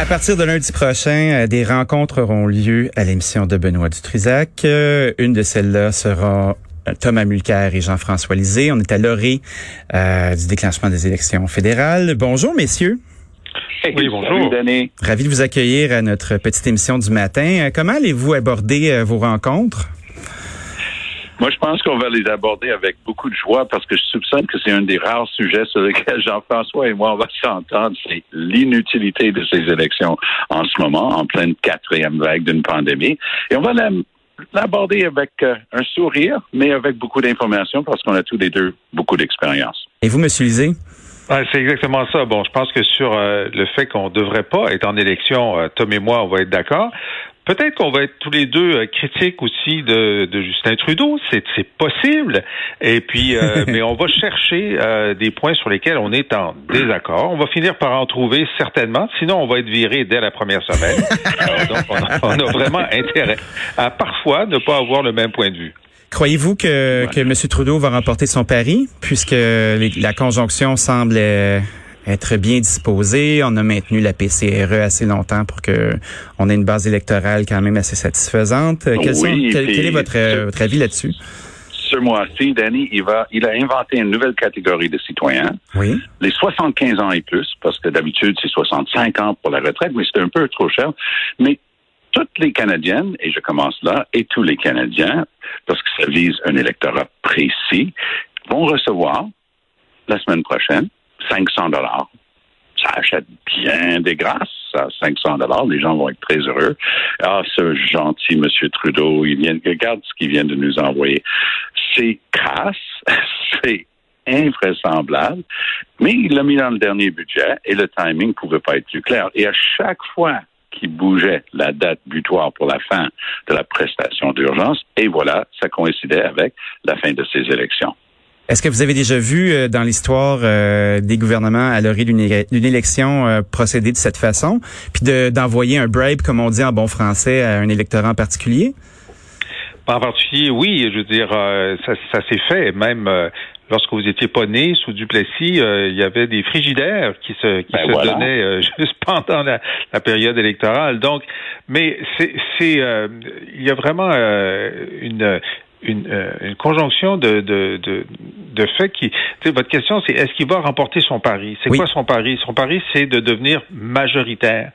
À partir de lundi prochain, euh, des rencontres auront lieu à l'émission de Benoît Dutrisac. Euh, une de celles-là sera euh, Thomas Mulcair et Jean-François Lisée. On est à l'orée du déclenchement des élections fédérales. Bonjour, messieurs. oui, bonjour. Ravi de vous accueillir à notre petite émission du matin. Comment allez-vous aborder vos rencontres? Moi, je pense qu'on va les aborder avec beaucoup de joie parce que je soupçonne que c'est un des rares sujets sur lesquels Jean-François et moi, on va s'entendre. C'est l'inutilité de ces élections en ce moment, en pleine quatrième vague d'une pandémie. Et on va l'aborder avec euh, un sourire, mais avec beaucoup d'informations parce qu'on a tous les deux beaucoup d'expérience. Et vous, Monsieur Lisée? c'est exactement ça. Bon, je pense que sur euh, le fait qu'on ne devrait pas être en élection, euh, Tom et moi, on va être d'accord. Peut-être qu'on va être tous les deux euh, critiques aussi de, Justin Trudeau, c'est possible. Et puis, euh, mais on va chercher euh, des points sur lesquels on est en désaccord. On va finir par en trouver certainement. Sinon, on va être viré dès la première semaine. donc, on a, vraiment intérêt à parfois ne pas avoir le même point de vue. Croyez-vous que, que M. Trudeau va remporter son pari, puisque la conjonction semble être bien disposé. On a maintenu la PCRE assez longtemps pour que on ait une base électorale quand même assez satisfaisante. quel, est votre, votre avis là-dessus? ce mois-ci, Danny, il va, il a inventé une nouvelle catégorie de citoyens. Oui. Les 75 ans et plus, parce que d'habitude, c'est 65 ans pour la retraite, mais c'est un peu trop cher. Mais toutes les Canadiennes, et je commence là, et tous les Canadiens, parce que ça vise un électorat précis, vont recevoir la semaine prochaine 500 dollars. Ça achète bien des grâces à 500 dollars. Les gens vont être très heureux. Ah, ce gentil Monsieur Trudeau, il vient, regarde ce qu'il vient de nous envoyer. C'est crasse, c'est invraisemblable, mais il l'a mis dans le dernier budget et le timing pouvait pas être plus clair. Et à chaque fois qu'il bougeait la date butoir pour la fin de la prestation d'urgence, et voilà, ça coïncidait avec la fin de ces élections. Est-ce que vous avez déjà vu euh, dans l'histoire euh, des gouvernements à l'orée d'une élection euh, procéder de cette façon, puis d'envoyer un bribe, comme on dit en bon français, à un électorat en particulier? En particulier, oui. Je veux dire, ça, ça s'est fait. Même lorsque vous étiez pas né sous Duplessis, il y avait des frigidaires qui se, qui ben se donnaient juste pendant la, la, période électorale. Donc, mais c'est, c'est, il y a vraiment une une, euh, une conjonction de, de, de, de faits qui. Votre question, c'est est-ce qu'il va remporter son pari? C'est quoi son pari? Son pari, c'est de devenir majoritaire.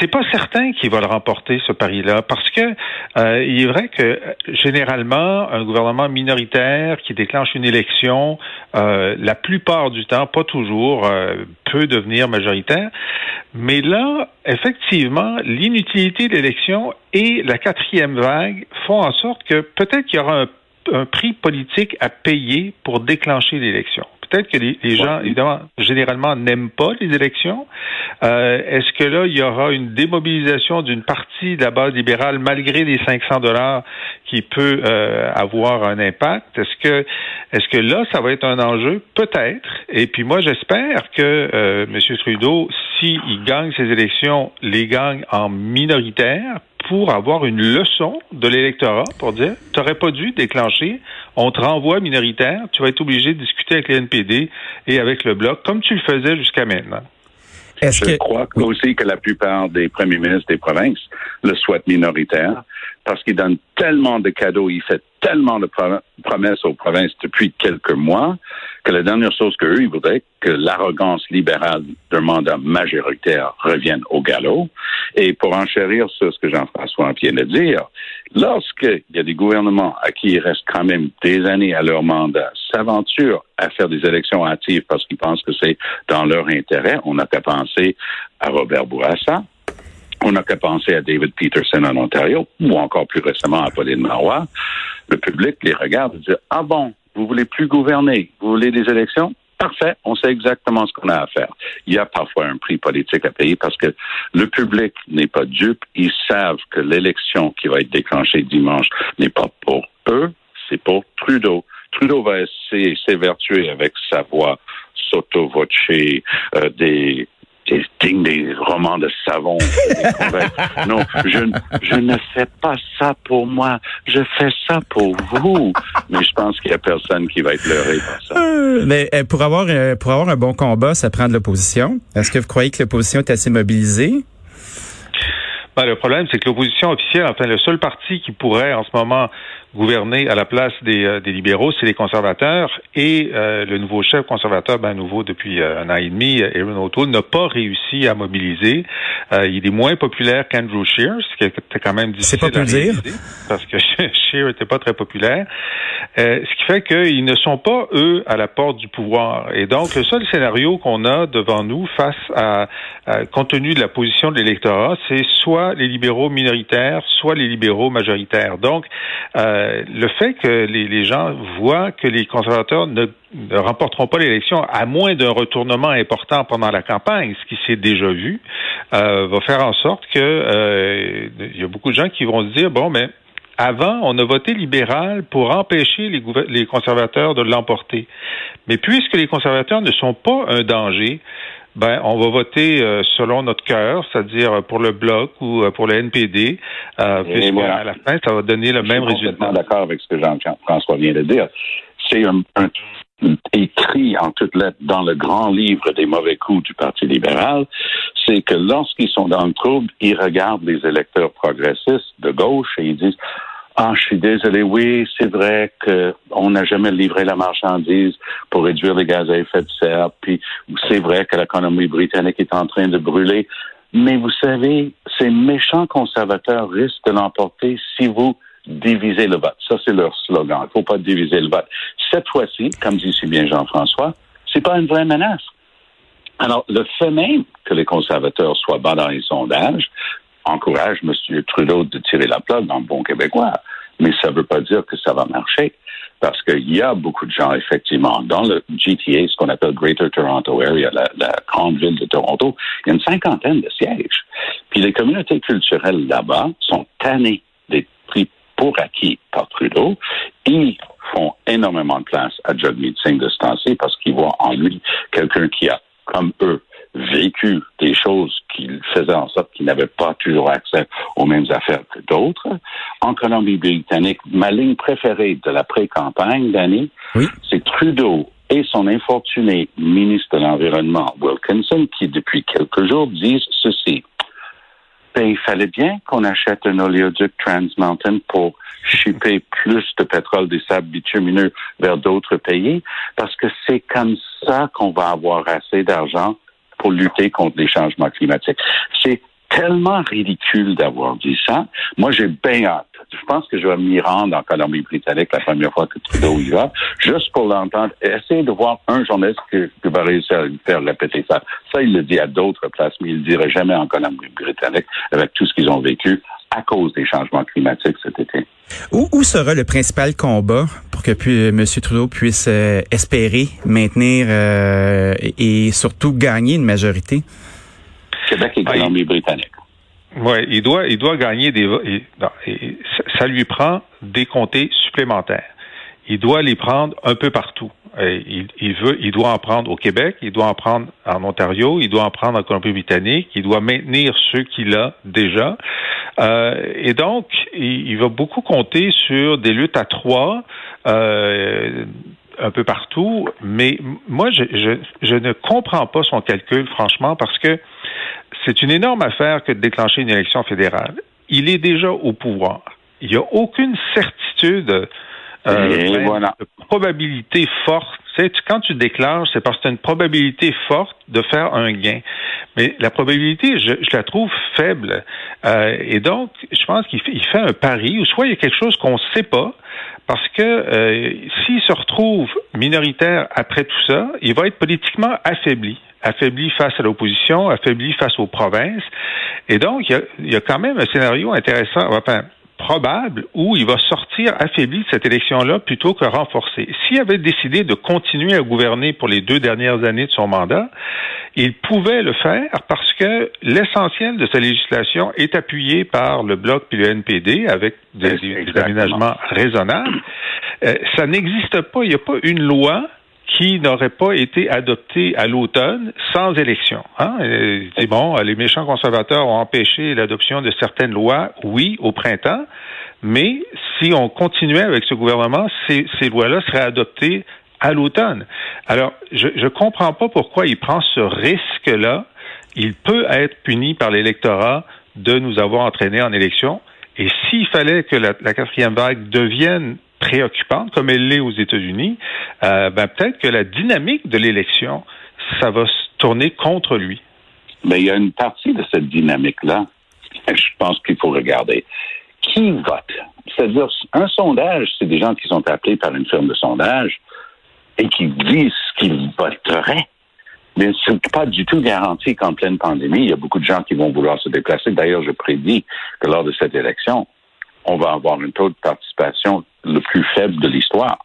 C'est pas certain qu'il va le remporter, ce pari-là, parce que euh, il est vrai que généralement, un gouvernement minoritaire qui déclenche une élection, euh, la plupart du temps, pas toujours, peut devenir majoritaire. Mais là, effectivement, l'inutilité de l'élection et la quatrième vague font en sorte que peut-être qu'il y aura un, un prix politique à payer pour déclencher l'élection. Peut-être que les, gens, évidemment, généralement n'aiment pas les élections. Euh, Est-ce que là, il y aura une démobilisation d'une partie de la base libérale malgré les 500 dollars qui peut euh, avoir un impact? Est-ce que, est-ce que là, ça va être un enjeu? Peut-être. Et puis moi, j'espère que euh, M. Trudeau, s'il gagne ces élections, les gagne en minoritaire pour avoir une leçon de l'électorat pour dire tu n'aurais pas dû déclencher, on te renvoie minoritaire, tu vas être obligé de discuter avec les NPD et avec le Bloc, comme tu le faisais jusqu'à maintenant. Je crois aussi que la plupart des premiers ministres des provinces le souhaitent minoritaire parce qu'il donne tellement de cadeaux, il fait tellement de promesses aux provinces depuis quelques mois que la dernière chose qu'eux, ils voudraient que l'arrogance libérale d'un mandat majoritaire revienne au galop. Et pour enchérir sur ce que Jean-François vient de dire, lorsqu'il y a des gouvernements à qui il reste quand même des années à leur mandat, s'aventurent à faire des élections hâtives parce qu'ils pensent que c'est dans leur intérêt, on n'a qu'à penser à Robert Bourassa, on n'a qu'à penser à David Peterson en Ontario, ou encore plus récemment à Pauline Marois. Le public les regarde et dit, ah bon, vous voulez plus gouverner, vous voulez des élections? Parfait, on sait exactement ce qu'on a à faire. Il y a parfois un prix politique à payer parce que le public n'est pas dupe. Ils savent que l'élection qui va être déclenchée dimanche n'est pas pour eux, c'est pour Trudeau. Trudeau va essayer s'évertuer avec sa voix soto voce euh, des des dignes des romans de savon. non, je, je ne fais pas ça pour moi. Je fais ça pour vous. Mais je pense qu'il y a personne qui va être leurré par ça. Euh, mais euh, pour avoir euh, pour avoir un bon combat, ça prend de l'opposition. Est-ce que vous croyez que l'opposition est assez mobilisée? Ben, le problème, c'est que l'opposition officielle, enfin, le seul parti qui pourrait en ce moment gouverner à la place des, euh, des libéraux, c'est les conservateurs. Et euh, le nouveau chef conservateur, ben nouveau depuis euh, un an et demi, Aaron O'Toole, n'a pas réussi à mobiliser. il est moins populaire qu'Andrew Scheer, ce qui était quand même difficile pas à dire. parce que Scheer n'était pas très populaire. ce qui fait qu'ils ne sont pas, eux, à la porte du pouvoir. Et donc, le seul scénario qu'on a devant nous face à, à compte tenu de la position de l'électorat, c'est soit les libéraux minoritaires, soit les libéraux majoritaires. Donc, euh, le fait que les, gens voient que les conservateurs ne, remporteront pas l'élection, à moins d'un retournement important pendant la campagne, ce qui s'est déjà vu, euh, va faire en sorte que euh, il y a beaucoup de gens qui vont se dire bon, mais avant, on a voté libéral pour empêcher les conservateurs de l'emporter. Mais puisque les conservateurs ne sont pas un danger, ben, on va voter euh, selon notre cœur, c'est-à-dire pour le bloc ou euh, pour le NPD, euh, puisque à la fin, ça va donner le même résultat. Je suis d'accord avec ce que Jean-François vient de dire. C'est un, écrit en toutes lettres dans le grand livre des mauvais coups du Parti libéral, c'est que lorsqu'ils sont dans le trouble, ils regardent les électeurs progressistes de gauche et ils disent ah, je suis désolé. Oui, c'est vrai qu'on n'a jamais livré la marchandise pour réduire les gaz à effet de serre. Puis c'est vrai que l'économie britannique est en train de brûler. Mais vous savez, ces méchants conservateurs risquent de l'emporter si vous divisez le vote. Ça, c'est leur slogan. Il ne faut pas diviser le vote. Cette fois-ci, comme dit si bien Jean-François, c'est pas une vraie menace. Alors, le fait même que les conservateurs soient bas dans les sondages encourage M. Trudeau de tirer la plaque dans le bon québécois. Mais ça ne veut pas dire que ça va marcher. Parce qu'il y a beaucoup de gens, effectivement, dans le GTA, ce qu'on appelle Greater Toronto Area, la, grande ville de Toronto, il y a une cinquantaine de sièges. Puis les communautés culturelles là-bas sont tannées d'être pris pour acquis par Trudeau. Ils font énormément de place à Jagmeet Singh de ce temps-ci parce qu'ils voient en lui quelqu'un qui a, comme eux, vécu des choses qui faisaient en sorte qu'il n'avait pas toujours accès aux mêmes affaires que d'autres. En Colombie-Britannique, ma ligne préférée de la pré-campagne d'année, c'est Trudeau et son infortuné ministre de l'Environnement, Wilkinson, qui depuis quelques jours disent ceci. Ben, il fallait bien qu'on achète un oléoduc Trans Mountain pour chipper plus de pétrole des sables bitumineux vers d'autres pays, parce que c'est comme ça qu'on va avoir assez d'argent pour lutter contre les changements climatiques. C'est tellement ridicule d'avoir dit ça. Moi, j'ai bien hâte. Je pense que je vais m'y rendre en Colombie-Britannique la première fois que Trudeau y va, juste pour l'entendre. Essayer de voir un journaliste qui, va réussir à lui faire répéter ça. Ça, il le dit à d'autres places, mais il le dirait jamais en Colombie-Britannique avec tout ce qu'ils ont vécu à cause des changements climatiques cet été. Où, sera le principal combat pour que M. Trudeau puisse euh, espérer maintenir euh, et, surtout gagner une majorité? Québec et Colombie-Britannique. Oui, il doit, il doit gagner des. ça lui prend des comtés supplémentaires. Il doit les prendre un peu partout. Il, il, veut, il doit en prendre au Québec, il doit en prendre en Ontario, il doit en prendre en Colombie-Britannique, il doit maintenir ceux qu'il a déjà. Euh, et donc, il, va beaucoup compter sur des luttes à trois. Euh, un peu partout, mais moi, je, je, je, ne comprends pas son calcul, franchement, parce que c'est une énorme affaire que de déclencher une élection fédérale. Il est déjà au pouvoir. Il n'y a aucune certitude euh, voilà. probabilité forte. Tu sais, quand tu déclenches, c'est parce que tu as une probabilité forte de faire un gain. Mais la probabilité, je, je la trouve faible. Euh, et donc, je pense qu'il fait, un pari, ou soit il y a quelque chose qu'on ne sait pas, parce que euh, s'il se retrouve minoritaire après tout ça, il va être politiquement affaibli affaibli face à l'opposition, affaibli face aux provinces. Et donc, il y a, il y a quand même un scénario intéressant. Enfin, probable où il va sortir affaibli de cette élection-là plutôt que renforcé. S'il avait décidé de continuer à gouverner pour les deux dernières années de son mandat, il pouvait le faire parce que l'essentiel de sa législation est appuyé par le Bloc et le NPD avec des, aménagements raisonnables. Euh, ça n'existe pas. Il n'y a pas une loi qui n'aurait pas été adopté à l'automne sans élection. Hein? C'est bon, les méchants conservateurs ont empêché l'adoption de certaines lois, oui, au printemps, mais si on continuait avec ce gouvernement, ces, ces lois-là seraient adoptées à l'automne. Alors, je ne comprends pas pourquoi il prend ce risque-là. Il peut être puni par l'électorat de nous avoir entraînés en élection. Et s'il fallait que la, quatrième vague devienne préoccupante, comme elle l'est aux États-Unis, euh, ben peut-être que la dynamique de l'élection, ça va se tourner contre lui. Mais il y a une partie de cette dynamique-là, je pense qu'il faut regarder. Qui vote? C'est-à-dire, un sondage, c'est des gens qui sont appelés par une firme de sondage et qui disent qu'ils voteraient. Mais ce n'est pas du tout garanti qu'en pleine pandémie, il y a beaucoup de gens qui vont vouloir se déplacer. D'ailleurs, je prédis que lors de cette élection, on va avoir un taux de participation le plus faible de l'histoire.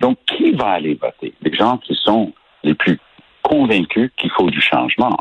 Donc, qui va aller voter? Les gens qui sont les plus convaincus qu'il faut du changement.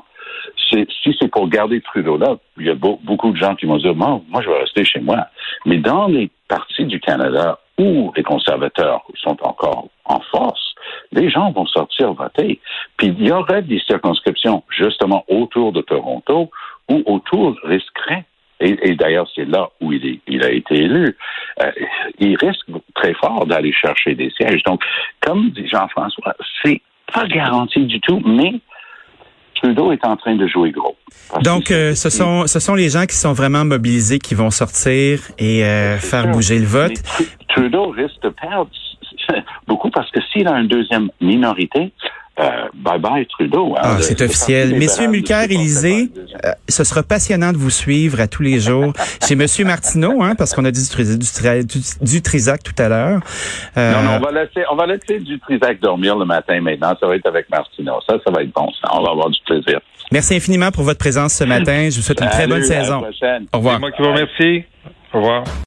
Si c'est pour garder Trudeau là, il y a beaucoup de gens qui vont dire, moi, je vais rester chez moi. Mais dans les partis du Canada où les conservateurs sont encore en force, les gens vont sortir voter. Puis il y aurait des circonscriptions justement autour de Toronto ou autour risqueraient et, d'ailleurs, c'est là où il, il, a été élu. Euh, il risque très fort d'aller chercher des sièges. Donc, comme dit Jean-François, c'est pas garanti du tout, mais Trudeau est en train de jouer gros. Donc, euh, ce sont ce sont les gens qui sont vraiment mobilisés qui vont sortir et euh, faire bouger le vote. Trudeau risque de perdre beaucoup parce que s'il a une deuxième minorité, euh, bye bye Trudeau. Hein, ah, c'est officiel. Messieurs Mulcair, Élysée, euh, ce sera passionnant de vous suivre à tous les jours chez Monsieur Martineau, hein, parce qu'on a dit du, du, du, Trisac tout à l'heure. Euh, non, non, on va laisser, on va laisser du Trisac dormir le matin maintenant. Ça va être avec Martineau. Ça, ça va être bon. Ça. On va avoir du plaisir. Merci infiniment pour votre présence ce matin. Je vous souhaite une très bonne saison. Au revoir. C'est moi qui vous remercie. Au revoir.